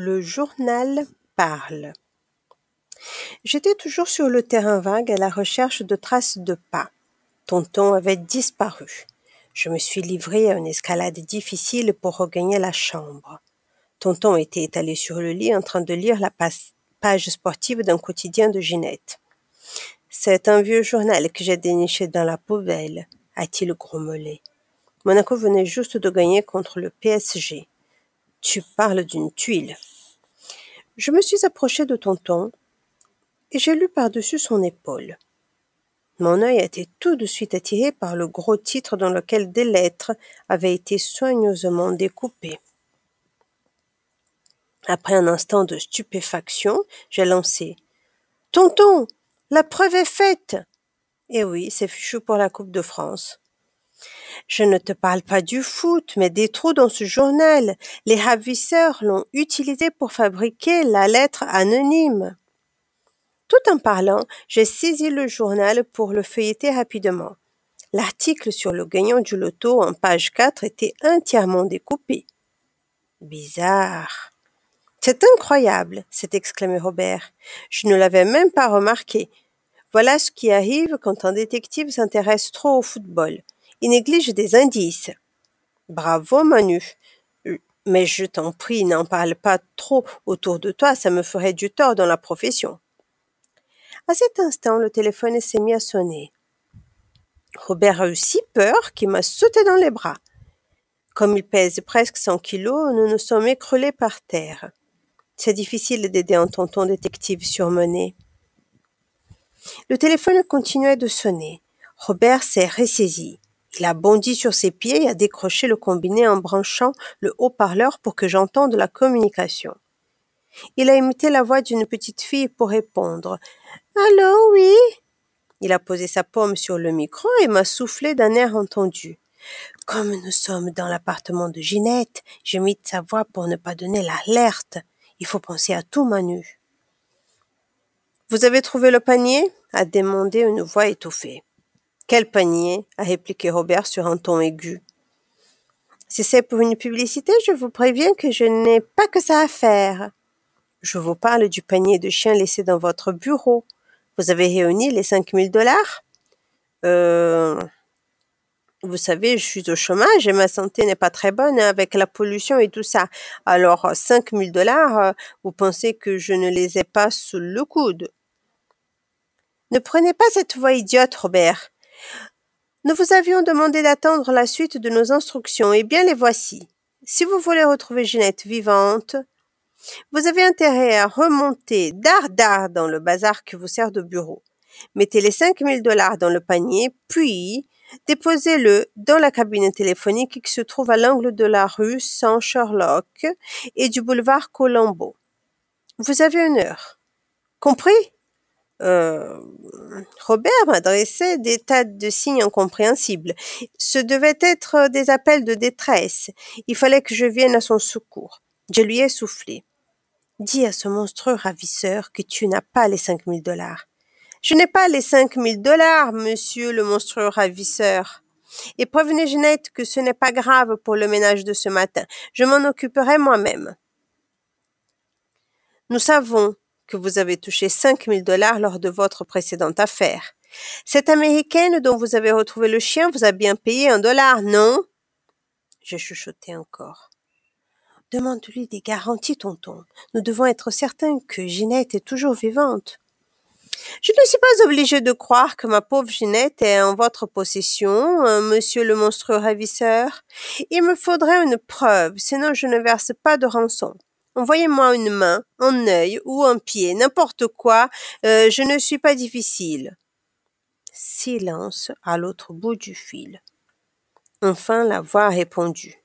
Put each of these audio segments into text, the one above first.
Le journal parle. J'étais toujours sur le terrain vague à la recherche de traces de pas. Tonton avait disparu. Je me suis livrée à une escalade difficile pour regagner la chambre. Tonton était étalé sur le lit en train de lire la page sportive d'un quotidien de Ginette. C'est un vieux journal que j'ai déniché dans la poubelle, a-t-il grommelé. Monaco venait juste de gagner contre le PSG. Tu parles d'une tuile. Je me suis approché de Tonton et j'ai lu par-dessus son épaule. Mon œil a été tout de suite attiré par le gros titre dans lequel des lettres avaient été soigneusement découpées. Après un instant de stupéfaction, j'ai lancé Tonton, la preuve est faite. Eh oui, c'est fichu pour la Coupe de France. Je ne te parle pas du foot, mais des trous dans ce journal. Les ravisseurs l'ont utilisé pour fabriquer la lettre anonyme. Tout en parlant, j'ai saisi le journal pour le feuilleter rapidement. L'article sur le gagnant du loto en page 4 était entièrement découpé. Bizarre. C'est incroyable, s'est exclamé Robert. Je ne l'avais même pas remarqué. Voilà ce qui arrive quand un détective s'intéresse trop au football. Il néglige des indices. Bravo, Manu. Mais je t'en prie, n'en parle pas trop autour de toi, ça me ferait du tort dans la profession. À cet instant, le téléphone s'est mis à sonner. Robert a eu si peur qu'il m'a sauté dans les bras. Comme il pèse presque 100 kilos, nous nous sommes écroulés par terre. C'est difficile d'aider un tonton détective surmené. Le téléphone continuait de sonner. Robert s'est ressaisi. Il a bondi sur ses pieds et a décroché le combiné en branchant le haut-parleur pour que j'entende la communication. Il a imité la voix d'une petite fille pour répondre. Allô, oui? Il a posé sa paume sur le micro et m'a soufflé d'un air entendu. Comme nous sommes dans l'appartement de Ginette, j'ai mis sa voix pour ne pas donner l'alerte. Il faut penser à tout, Manu. Vous avez trouvé le panier? a demandé une voix étouffée. Quel panier? a répliqué Robert sur un ton aigu. Si c'est pour une publicité, je vous préviens que je n'ai pas que ça à faire. Je vous parle du panier de chien laissé dans votre bureau. Vous avez réuni les cinq mille dollars? Euh, vous savez, je suis au chômage et ma santé n'est pas très bonne avec la pollution et tout ça. Alors, cinq mille dollars, euh, vous pensez que je ne les ai pas sous le coude? Ne prenez pas cette voix idiote, Robert. Nous vous avions demandé d'attendre la suite de nos instructions, et bien les voici. Si vous voulez retrouver Ginette vivante, vous avez intérêt à remonter dard dans le bazar qui vous sert de bureau. Mettez les cinq mille dollars dans le panier, puis déposez-le dans la cabine téléphonique qui se trouve à l'angle de la rue Saint Sherlock et du boulevard Colombo. Vous avez une heure. Compris? Euh, Robert m'adressait des tas de signes incompréhensibles. Ce devait être des appels de détresse. Il fallait que je vienne à son secours. Je lui ai soufflé. Dis à ce monstrueux ravisseur que tu n'as pas les cinq mille dollars. Je n'ai pas les cinq mille dollars, monsieur le monstrueux ravisseur. Et prévenez Jeannette que ce n'est pas grave pour le ménage de ce matin. Je m'en occuperai moi-même. Nous savons que vous avez touché 5 000 dollars lors de votre précédente affaire. Cette américaine dont vous avez retrouvé le chien vous a bien payé un dollar, non? J'ai chuchoté encore. Demande-lui des garanties, tonton. Nous devons être certains que Ginette est toujours vivante. Je ne suis pas obligé de croire que ma pauvre Ginette est en votre possession, euh, monsieur le monstrueux ravisseur. Il me faudrait une preuve, sinon je ne verse pas de rançon. Envoyez-moi une main, un œil ou un pied, n'importe quoi, euh, je ne suis pas difficile. Silence à l'autre bout du fil. Enfin la voix a répondu.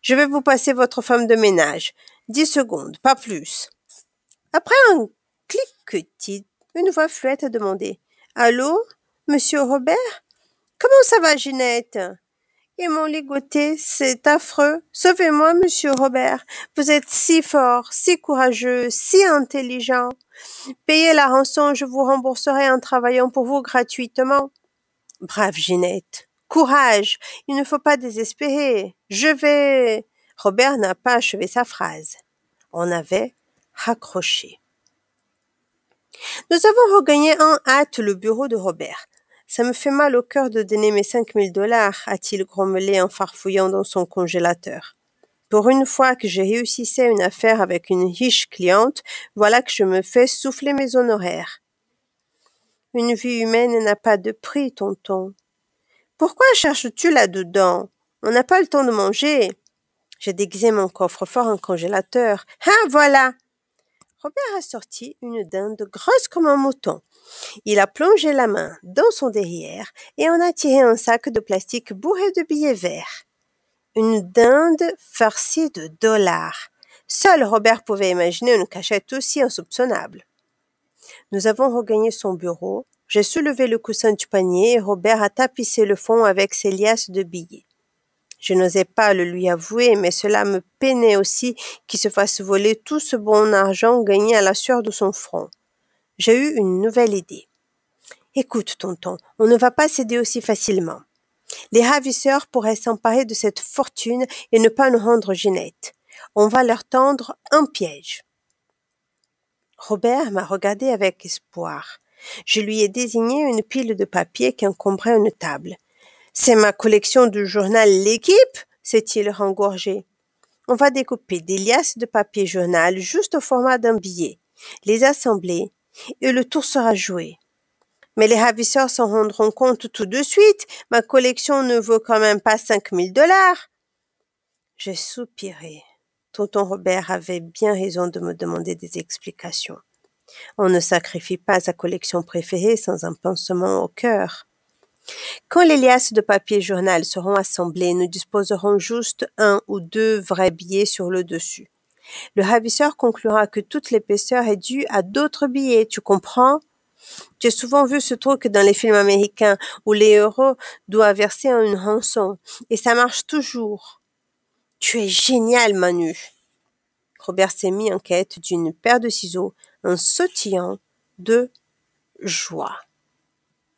Je vais vous passer votre femme de ménage. Dix secondes, pas plus. Après un cliquetis, une voix fluette a demandé. Allô, monsieur Robert? Comment ça va, Ginette? Ils m'ont ligoté, c'est affreux. Sauvez-moi, monsieur Robert. Vous êtes si fort, si courageux, si intelligent. Payez la rançon, je vous rembourserai en travaillant pour vous gratuitement. Brave Ginette. Courage. Il ne faut pas désespérer. Je vais. Robert n'a pas achevé sa phrase. On avait raccroché. Nous avons regagné en hâte le bureau de Robert. Ça me fait mal au cœur de donner mes cinq mille dollars, a-t-il grommelé en farfouillant dans son congélateur. Pour une fois que j'ai réussissais une affaire avec une riche cliente, voilà que je me fais souffler mes honoraires. Une vie humaine n'a pas de prix, tonton. Pourquoi cherches-tu là-dedans? On n'a pas le temps de manger. J'ai déguisé mon coffre-fort en congélateur. Ah, voilà! Robert a sorti une dinde grosse comme un mouton. Il a plongé la main dans son derrière et en a tiré un sac de plastique bourré de billets verts. Une dinde farcie de dollars. Seul Robert pouvait imaginer une cachette aussi insoupçonnable. Nous avons regagné son bureau. J'ai soulevé le coussin du panier et Robert a tapissé le fond avec ses liasses de billets. Je n'osais pas le lui avouer, mais cela me peinait aussi qu'il se fasse voler tout ce bon argent gagné à la sueur de son front. J'ai eu une nouvelle idée. Écoute, tonton, on ne va pas céder aussi facilement. Les ravisseurs pourraient s'emparer de cette fortune et ne pas nous rendre Ginette. On va leur tendre un piège. Robert m'a regardé avec espoir. Je lui ai désigné une pile de papier qui encombrait une table. C'est ma collection du journal L'équipe, s'est-il rengorgé. On va découper des liasses de papier journal juste au format d'un billet, les assembler, et le tour sera joué. Mais les ravisseurs s'en rendront compte tout de suite. Ma collection ne vaut quand même pas cinq mille dollars. J'ai soupiré. Tonton Robert avait bien raison de me demander des explications. On ne sacrifie pas sa collection préférée sans un pansement au cœur. Quand les liasses de papier journal seront assemblées, nous disposerons juste un ou deux vrais billets sur le dessus. Le ravisseur conclura que toute l'épaisseur est due à d'autres billets, tu comprends? J'ai souvent vu ce truc dans les films américains où les héros doivent verser une rançon. Et ça marche toujours. Tu es génial, Manu. Robert s'est mis en quête d'une paire de ciseaux en sautillant de joie.